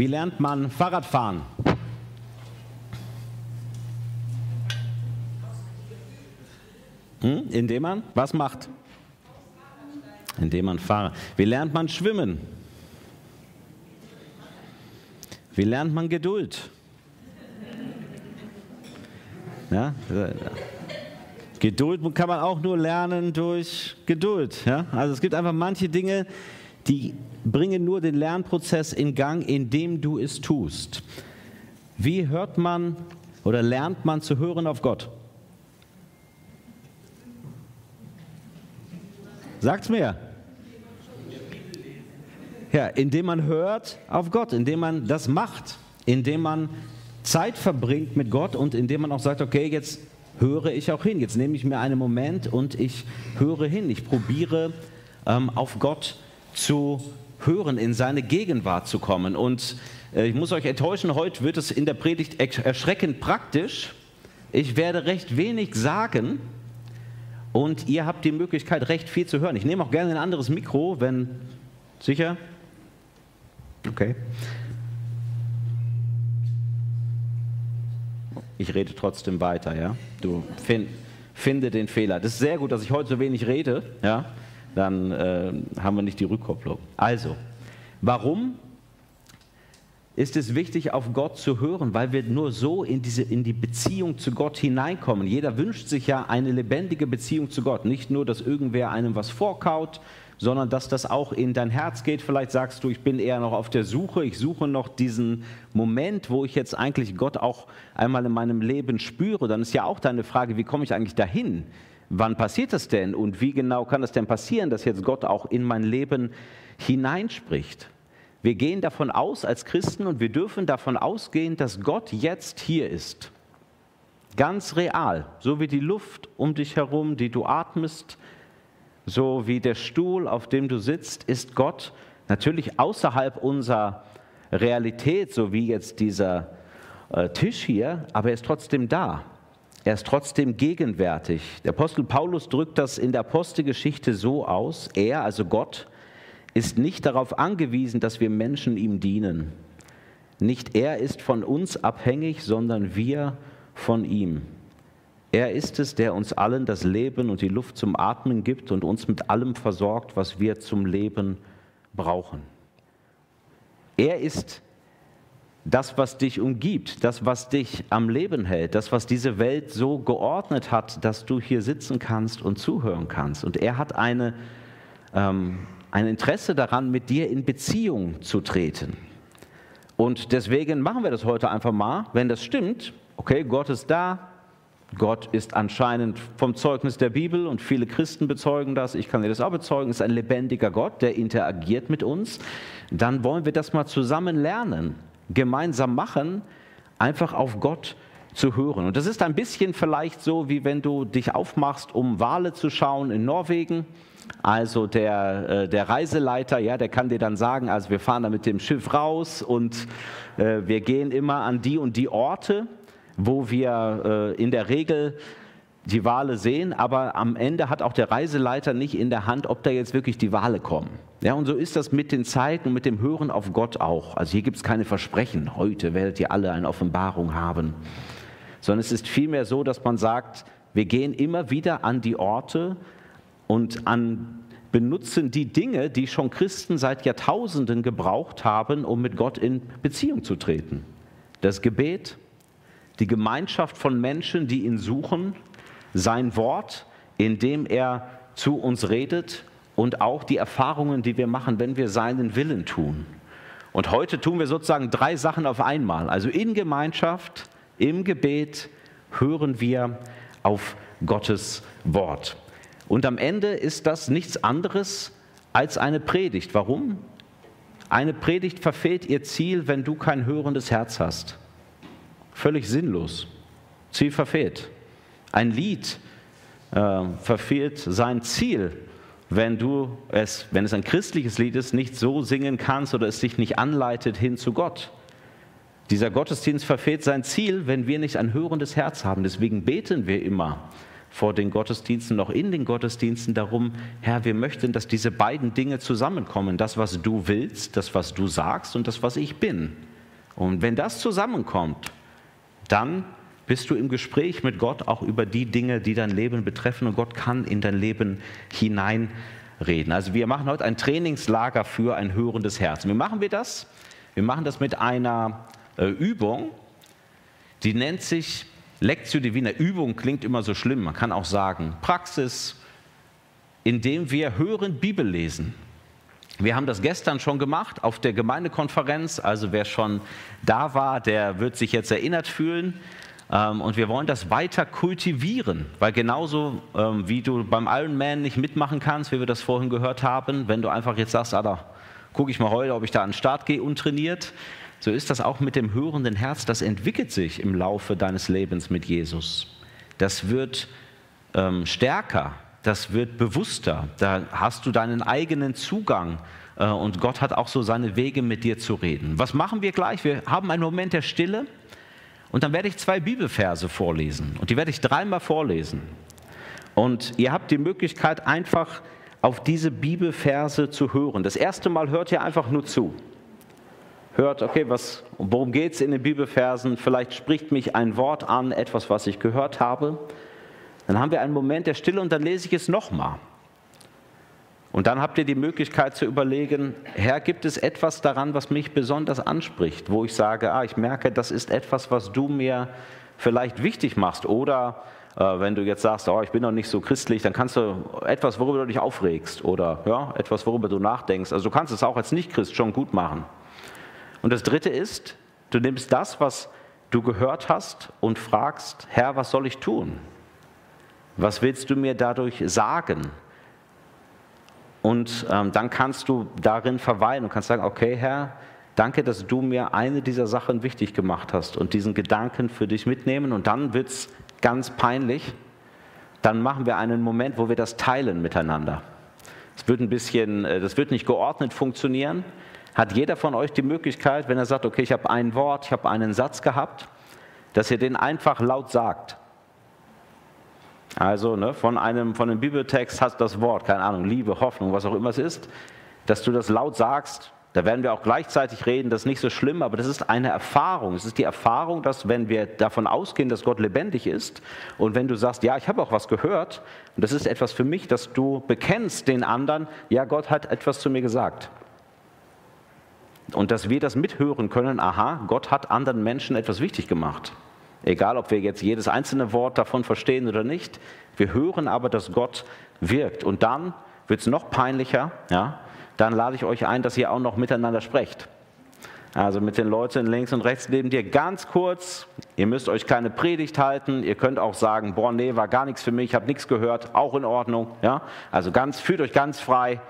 Wie lernt man Fahrradfahren? Hm? Indem man was macht? Indem man fahrt. Wie lernt man schwimmen? Wie lernt man Geduld? Ja? Geduld kann man auch nur lernen durch Geduld. Ja? Also es gibt einfach manche Dinge, die bringen nur den Lernprozess in Gang, indem du es tust. Wie hört man oder lernt man zu hören auf Gott? Sagt's mir. Ja, indem man hört auf Gott, indem man das macht, indem man Zeit verbringt mit Gott und indem man auch sagt, okay, jetzt höre ich auch hin, jetzt nehme ich mir einen Moment und ich höre hin, ich probiere ähm, auf Gott zu hören, in seine Gegenwart zu kommen. Und äh, ich muss euch enttäuschen, heute wird es in der Predigt erschreckend praktisch. Ich werde recht wenig sagen, und ihr habt die Möglichkeit, recht viel zu hören. Ich nehme auch gerne ein anderes Mikro, wenn. Sicher? Okay. Ich rede trotzdem weiter, ja? Du find, finde den Fehler. Das ist sehr gut, dass ich heute so wenig rede, ja? Dann äh, haben wir nicht die Rückkopplung. Also, warum ist es wichtig, auf Gott zu hören, weil wir nur so in, diese, in die Beziehung zu Gott hineinkommen. Jeder wünscht sich ja eine lebendige Beziehung zu Gott. Nicht nur, dass irgendwer einem was vorkaut, sondern dass das auch in dein Herz geht. Vielleicht sagst du, ich bin eher noch auf der Suche, ich suche noch diesen Moment, wo ich jetzt eigentlich Gott auch einmal in meinem Leben spüre. Dann ist ja auch deine Frage, wie komme ich eigentlich dahin? Wann passiert das denn und wie genau kann es denn passieren, dass jetzt Gott auch in mein Leben hineinspricht? Wir gehen davon aus als Christen und wir dürfen davon ausgehen, dass Gott jetzt hier ist. Ganz real, so wie die Luft um dich herum, die du atmest, so wie der Stuhl, auf dem du sitzt, ist Gott natürlich außerhalb unserer Realität, so wie jetzt dieser äh, Tisch hier, aber er ist trotzdem da. Er ist trotzdem gegenwärtig. Der Apostel Paulus drückt das in der Apostelgeschichte so aus, er, also Gott, ist nicht darauf angewiesen, dass wir Menschen ihm dienen. Nicht er ist von uns abhängig, sondern wir von ihm. Er ist es, der uns allen das Leben und die Luft zum Atmen gibt und uns mit allem versorgt, was wir zum Leben brauchen. Er ist das, was dich umgibt, das, was dich am Leben hält, das, was diese Welt so geordnet hat, dass du hier sitzen kannst und zuhören kannst. Und er hat eine ähm, ein Interesse daran, mit dir in Beziehung zu treten. Und deswegen machen wir das heute einfach mal, wenn das stimmt. Okay, Gott ist da. Gott ist anscheinend vom Zeugnis der Bibel und viele Christen bezeugen das. Ich kann dir das auch bezeugen. Ist ein lebendiger Gott, der interagiert mit uns. Dann wollen wir das mal zusammen lernen, gemeinsam machen, einfach auf Gott zu hören. Und das ist ein bisschen vielleicht so, wie wenn du dich aufmachst, um Wale zu schauen in Norwegen also der, äh, der Reiseleiter, ja, der kann dir dann sagen, also wir fahren da mit dem Schiff raus und äh, wir gehen immer an die und die Orte, wo wir äh, in der Regel die Wale sehen, aber am Ende hat auch der Reiseleiter nicht in der Hand, ob da jetzt wirklich die Wale kommen. Ja, und so ist das mit den Zeiten und mit dem Hören auf Gott auch. Also hier gibt es keine Versprechen, heute werdet ihr alle eine Offenbarung haben, sondern es ist vielmehr so, dass man sagt, wir gehen immer wieder an die Orte, und an benutzen die Dinge, die schon Christen seit Jahrtausenden gebraucht haben, um mit Gott in Beziehung zu treten. Das Gebet, die Gemeinschaft von Menschen, die ihn suchen, sein Wort, in dem er zu uns redet und auch die Erfahrungen, die wir machen, wenn wir seinen Willen tun. Und heute tun wir sozusagen drei Sachen auf einmal. Also in Gemeinschaft, im Gebet hören wir auf Gottes Wort. Und am Ende ist das nichts anderes als eine Predigt. Warum? Eine Predigt verfehlt ihr Ziel, wenn du kein hörendes Herz hast. Völlig sinnlos. Ziel verfehlt. Ein Lied äh, verfehlt sein Ziel, wenn du es, wenn es ein christliches Lied ist, nicht so singen kannst oder es dich nicht anleitet hin zu Gott. Dieser Gottesdienst verfehlt sein Ziel, wenn wir nicht ein hörendes Herz haben. Deswegen beten wir immer vor den Gottesdiensten, noch in den Gottesdiensten darum, Herr, wir möchten, dass diese beiden Dinge zusammenkommen. Das, was du willst, das, was du sagst und das, was ich bin. Und wenn das zusammenkommt, dann bist du im Gespräch mit Gott auch über die Dinge, die dein Leben betreffen und Gott kann in dein Leben hineinreden. Also wir machen heute ein Trainingslager für ein hörendes Herz. Wie machen wir das? Wir machen das mit einer äh, Übung, die nennt sich Lectio Divina. Übung klingt immer so schlimm, man kann auch sagen Praxis, indem wir hören Bibel lesen. Wir haben das gestern schon gemacht auf der Gemeindekonferenz. Also wer schon da war, der wird sich jetzt erinnert fühlen. Ähm, und wir wollen das weiter kultivieren, weil genauso ähm, wie du beim Ironman nicht mitmachen kannst, wie wir das vorhin gehört haben, wenn du einfach jetzt sagst, da gucke ich mal heute, ob ich da an den Start gehe untrainiert, so ist das auch mit dem hörenden Herz. Das entwickelt sich im Laufe deines Lebens mit Jesus. Das wird ähm, stärker das wird bewusster. Da hast du deinen eigenen Zugang äh, und Gott hat auch so seine Wege mit dir zu reden. Was machen wir gleich? Wir haben einen Moment der Stille und dann werde ich zwei Bibelverse vorlesen und die werde ich dreimal vorlesen. Und ihr habt die Möglichkeit einfach auf diese Bibelverse zu hören. Das erste Mal hört ihr einfach nur zu. Hört, okay, was, worum geht es in den Bibelversen? Vielleicht spricht mich ein Wort an, etwas, was ich gehört habe. Dann haben wir einen Moment der Stille und dann lese ich es nochmal. Und dann habt ihr die Möglichkeit zu überlegen, Herr, gibt es etwas daran, was mich besonders anspricht, wo ich sage, ah, ich merke, das ist etwas, was du mir vielleicht wichtig machst. Oder äh, wenn du jetzt sagst, oh, ich bin noch nicht so christlich, dann kannst du etwas, worüber du dich aufregst oder ja, etwas, worüber du nachdenkst. Also du kannst es auch als Nicht-Christ schon gut machen. Und das Dritte ist, du nimmst das, was du gehört hast und fragst, Herr, was soll ich tun? Was willst du mir dadurch sagen? Und ähm, dann kannst du darin verweilen und kannst sagen, okay Herr, danke, dass du mir eine dieser Sachen wichtig gemacht hast und diesen Gedanken für dich mitnehmen. Und dann wird es ganz peinlich. Dann machen wir einen Moment, wo wir das teilen miteinander. Es wird ein bisschen, äh, das wird nicht geordnet funktionieren. Hat jeder von euch die Möglichkeit, wenn er sagt, okay, ich habe ein Wort, ich habe einen Satz gehabt, dass ihr den einfach laut sagt. Also ne, von, einem, von einem Bibeltext hast das Wort, keine Ahnung, Liebe, Hoffnung, was auch immer es ist, dass du das laut sagst. Da werden wir auch gleichzeitig reden, das ist nicht so schlimm, aber das ist eine Erfahrung. Es ist die Erfahrung, dass wenn wir davon ausgehen, dass Gott lebendig ist und wenn du sagst, ja, ich habe auch was gehört und das ist etwas für mich, dass du bekennst den anderen, ja, Gott hat etwas zu mir gesagt. Und dass wir das mithören können, aha, Gott hat anderen Menschen etwas wichtig gemacht. Egal, ob wir jetzt jedes einzelne Wort davon verstehen oder nicht. Wir hören aber, dass Gott wirkt. Und dann wird es noch peinlicher. Ja? Dann lade ich euch ein, dass ihr auch noch miteinander sprecht. Also mit den Leuten links und rechts neben dir ganz kurz. Ihr müsst euch keine Predigt halten. Ihr könnt auch sagen, boah, nee, war gar nichts für mich, ich habe nichts gehört. Auch in Ordnung. Ja? Also ganz, fühlt euch ganz frei.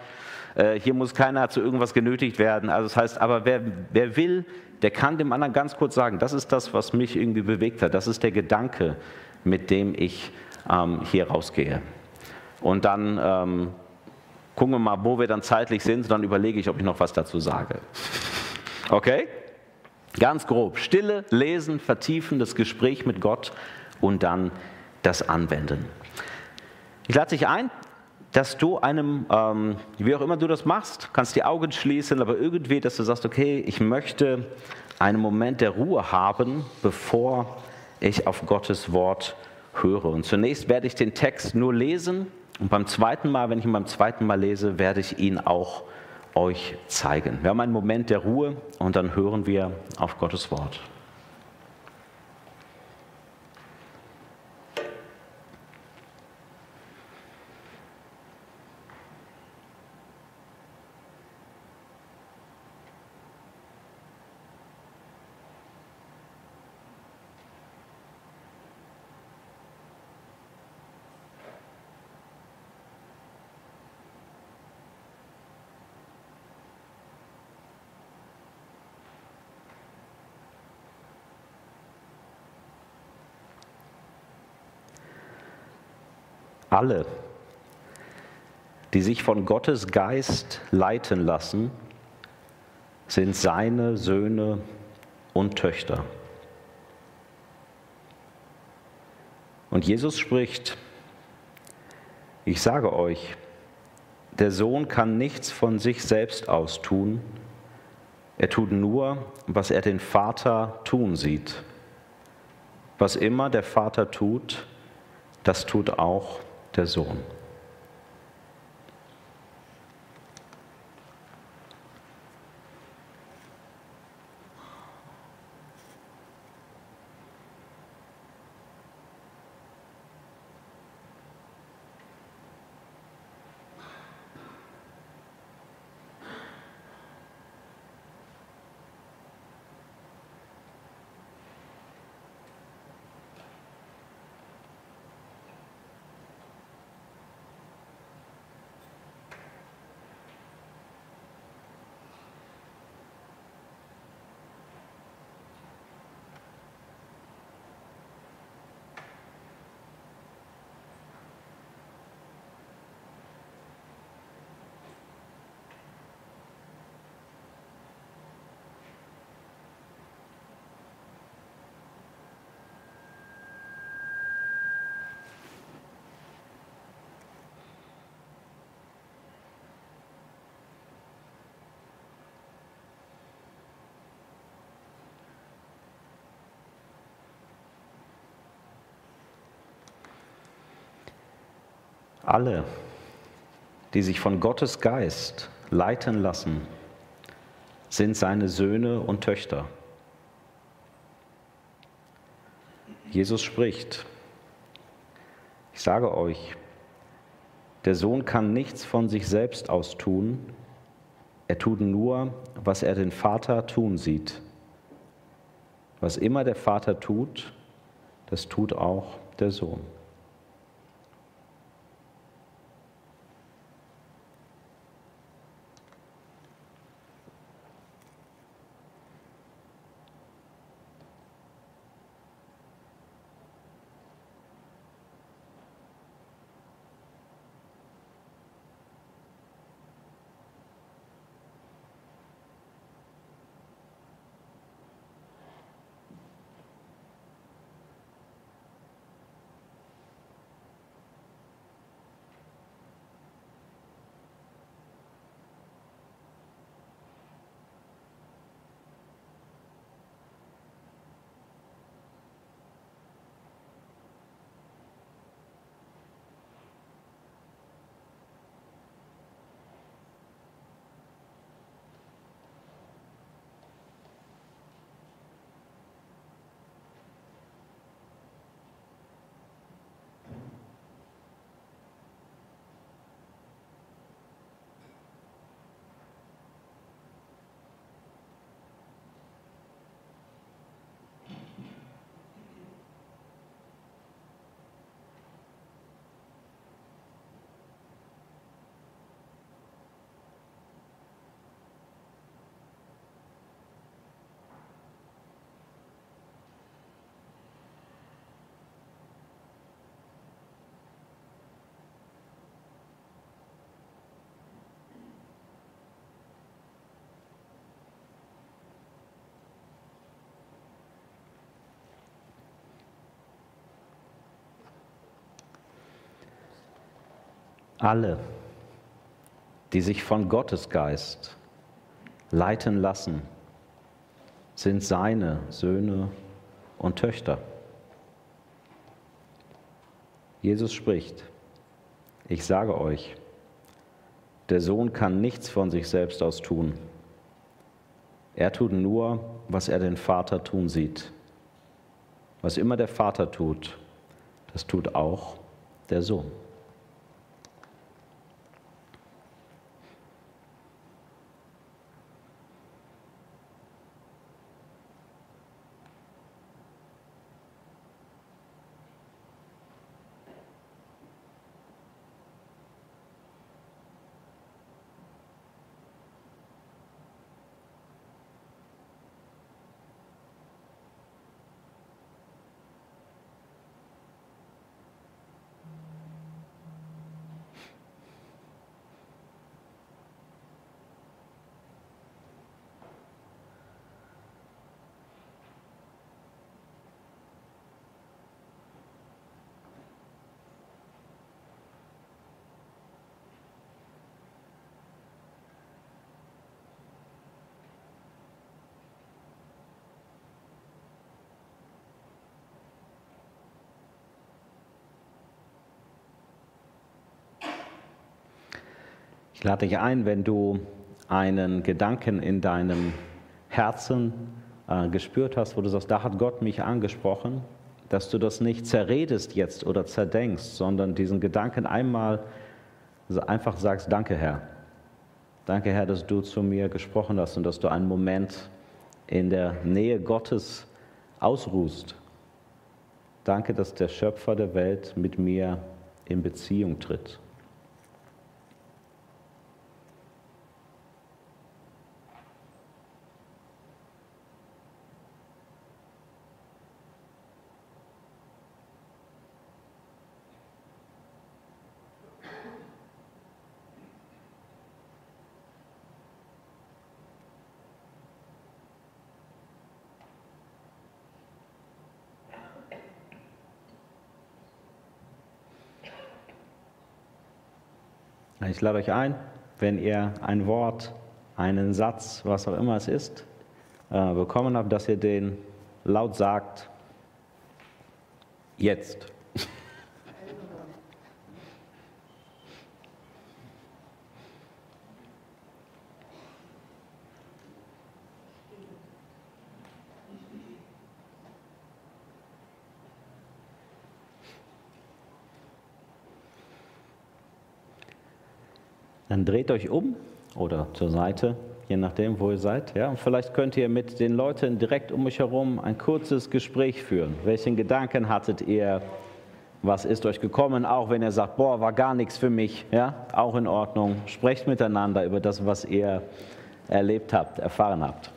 Äh, hier muss keiner zu irgendwas genötigt werden. Also das heißt, aber wer, wer will, der kann dem anderen ganz kurz sagen, das ist das, was mich irgendwie bewegt hat. Das ist der Gedanke, mit dem ich ähm, hier rausgehe. Und dann ähm, gucken wir mal, wo wir dann zeitlich sind. Und dann überlege ich, ob ich noch was dazu sage. Okay? Ganz grob. Stille, lesen, vertiefen, das Gespräch mit Gott und dann das Anwenden. Ich lade dich ein, dass du einem, ähm, wie auch immer du das machst, kannst die Augen schließen, aber irgendwie, dass du sagst, okay, ich möchte einen Moment der Ruhe haben, bevor ich auf Gottes Wort höre. Und zunächst werde ich den Text nur lesen und beim zweiten Mal, wenn ich ihn beim zweiten Mal lese, werde ich ihn auch euch zeigen. Wir haben einen Moment der Ruhe und dann hören wir auf Gottes Wort. Alle, die sich von Gottes Geist leiten lassen, sind seine Söhne und Töchter. Und Jesus spricht, ich sage euch, der Sohn kann nichts von sich selbst aus tun, Er tut nur, was er den Vater tun sieht. Was immer der Vater tut, das tut auch der Alle, die sich von Gottes Geist leiten lassen, sind seine Söhne und Töchter. Jesus spricht, ich sage euch, der Sohn kann nichts von sich selbst aus tun, er tut nur, was er den Vater tun sieht. Was immer der Vater tut, das tut auch der Sohn. Alle, die sich von Gottes Geist leiten lassen, sind seine Söhne und Töchter. Jesus spricht, ich sage euch, der Sohn kann nichts von sich selbst aus tun. Er tut nur, was er den Vater tun sieht. Was immer der Vater tut, das tut auch der Sohn. Ich lade dich ein, wenn du einen Gedanken in deinem Herzen äh, gespürt hast, wo du sagst, da hat Gott mich angesprochen, dass du das nicht zerredest jetzt oder zerdenkst, sondern diesen Gedanken einmal einfach sagst, danke Herr. Danke Herr, dass du zu mir gesprochen hast und dass du einen Moment in der Nähe Gottes ausruhst. Danke, dass der Schöpfer der Welt mit mir in Beziehung tritt. Ich lade euch ein, wenn ihr ein Wort, einen Satz, was auch immer es ist, äh, bekommen habt, dass ihr den laut sagt, jetzt. Dann dreht euch um oder zur Seite, je nachdem, wo ihr seid. Ja? Und vielleicht könnt ihr mit den Leuten direkt um euch herum ein kurzes Gespräch führen. Welchen Gedanken hattet ihr? Was ist euch gekommen? Auch wenn ihr sagt, boah, war gar nichts für mich. Ja? Auch in Ordnung. Sprecht miteinander über das, was ihr erlebt habt, erfahren habt.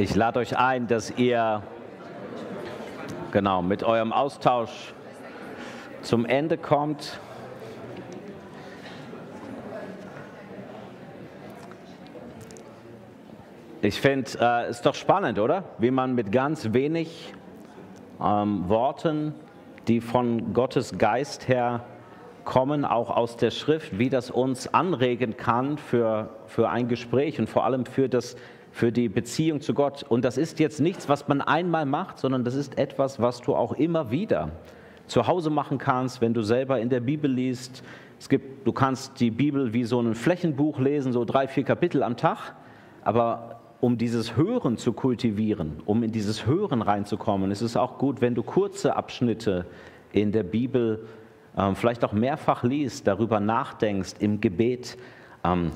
Ich lade euch ein, dass ihr genau mit eurem Austausch zum Ende kommt. Ich finde, es äh, ist doch spannend, oder? Wie man mit ganz wenig ähm, Worten, die von Gottes Geist her kommen, auch aus der Schrift, wie das uns anregen kann für, für ein Gespräch und vor allem für das für die Beziehung zu Gott. Und das ist jetzt nichts, was man einmal macht, sondern das ist etwas, was du auch immer wieder zu Hause machen kannst, wenn du selber in der Bibel liest. Es gibt, du kannst die Bibel wie so ein Flächenbuch lesen, so drei, vier Kapitel am Tag. Aber um dieses Hören zu kultivieren, um in dieses Hören reinzukommen, ist es auch gut, wenn du kurze Abschnitte in der Bibel ähm, vielleicht auch mehrfach liest, darüber nachdenkst, im Gebet ähm,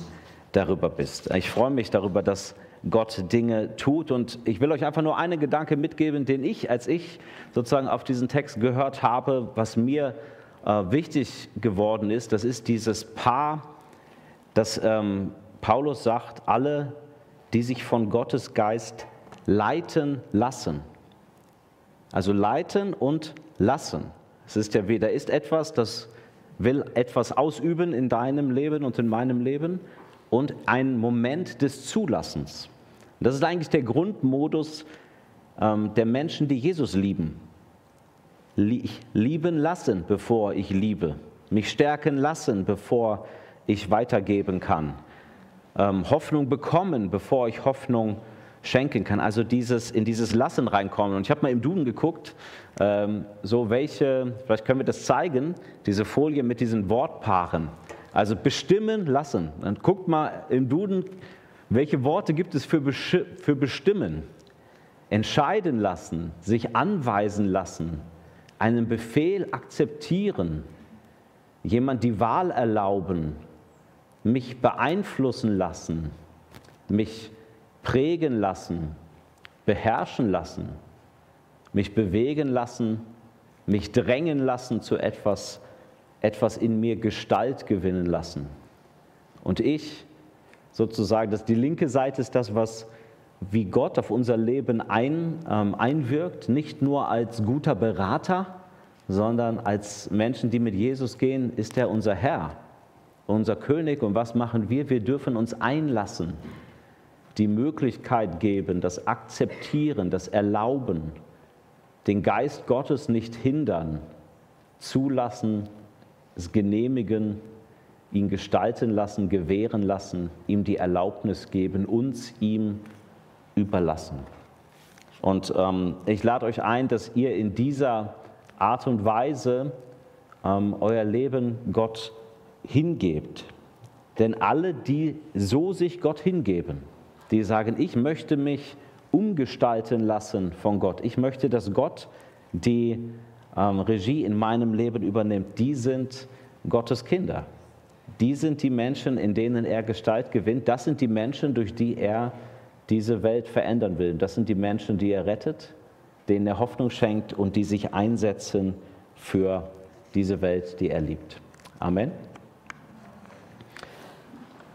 darüber bist. Ich freue mich darüber, dass Gott Dinge tut. Und ich will euch einfach nur einen Gedanke mitgeben, den ich, als ich sozusagen auf diesen Text gehört habe, was mir äh, wichtig geworden ist, das ist dieses Paar, das ähm, Paulus sagt, alle, die sich von Gottes Geist leiten lassen. Also leiten und lassen. Es ist ja da ist etwas, das will etwas ausüben in deinem Leben und in meinem Leben und ein Moment des Zulassens. Das ist eigentlich der Grundmodus ähm, der Menschen, die Jesus lieben. lieben lassen, bevor ich liebe. Mich stärken lassen, bevor ich weitergeben kann. Ähm, Hoffnung bekommen, bevor ich Hoffnung schenken kann. Also dieses, in dieses Lassen reinkommen. Und ich habe mal im Duden geguckt, ähm, so welche, vielleicht können wir das zeigen, diese Folie mit diesen Wortpaaren. Also bestimmen lassen. Dann guckt mal im Duden, welche Worte gibt es für, für bestimmen? Entscheiden lassen, sich anweisen lassen, einen Befehl akzeptieren, jemand die Wahl erlauben, mich beeinflussen lassen, mich prägen lassen, beherrschen lassen, mich bewegen lassen, mich drängen lassen zu etwas, etwas in mir Gestalt gewinnen lassen. Und ich sozusagen, dass die linke Seite ist das, was wie Gott auf unser Leben ein, ähm, einwirkt, nicht nur als guter Berater, sondern als Menschen, die mit Jesus gehen, ist er unser Herr, unser König. Und was machen wir? Wir dürfen uns einlassen, die Möglichkeit geben, das Akzeptieren, das Erlauben, den Geist Gottes nicht hindern, zulassen, es genehmigen ihn gestalten lassen, gewähren lassen, ihm die Erlaubnis geben, uns ihm überlassen. Und ähm, ich lade euch ein, dass ihr in dieser Art und Weise ähm, euer Leben Gott hingebt. Denn alle, die so sich Gott hingeben, die sagen, ich möchte mich umgestalten lassen von Gott, ich möchte, dass Gott die ähm, Regie in meinem Leben übernimmt, die sind Gottes Kinder. Die sind die Menschen, in denen er Gestalt gewinnt. Das sind die Menschen, durch die er diese Welt verändern will. Das sind die Menschen, die er rettet, denen er Hoffnung schenkt und die sich einsetzen für diese Welt, die er liebt. Amen.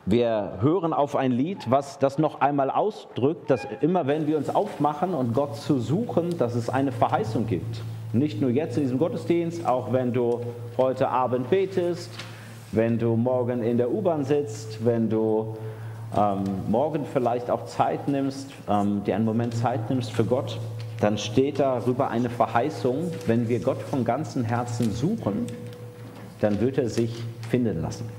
Wir hören auf ein Lied, was das noch einmal ausdrückt, dass immer wenn wir uns aufmachen und Gott zu suchen, dass es eine Verheißung gibt. Nicht nur jetzt in diesem Gottesdienst, auch wenn du heute Abend betest, wenn du morgen in der U-Bahn sitzt, wenn du ähm, morgen vielleicht auch Zeit nimmst, ähm, dir einen Moment Zeit nimmst für Gott, dann steht darüber eine Verheißung, wenn wir Gott von ganzem Herzen suchen, dann wird er sich finden lassen.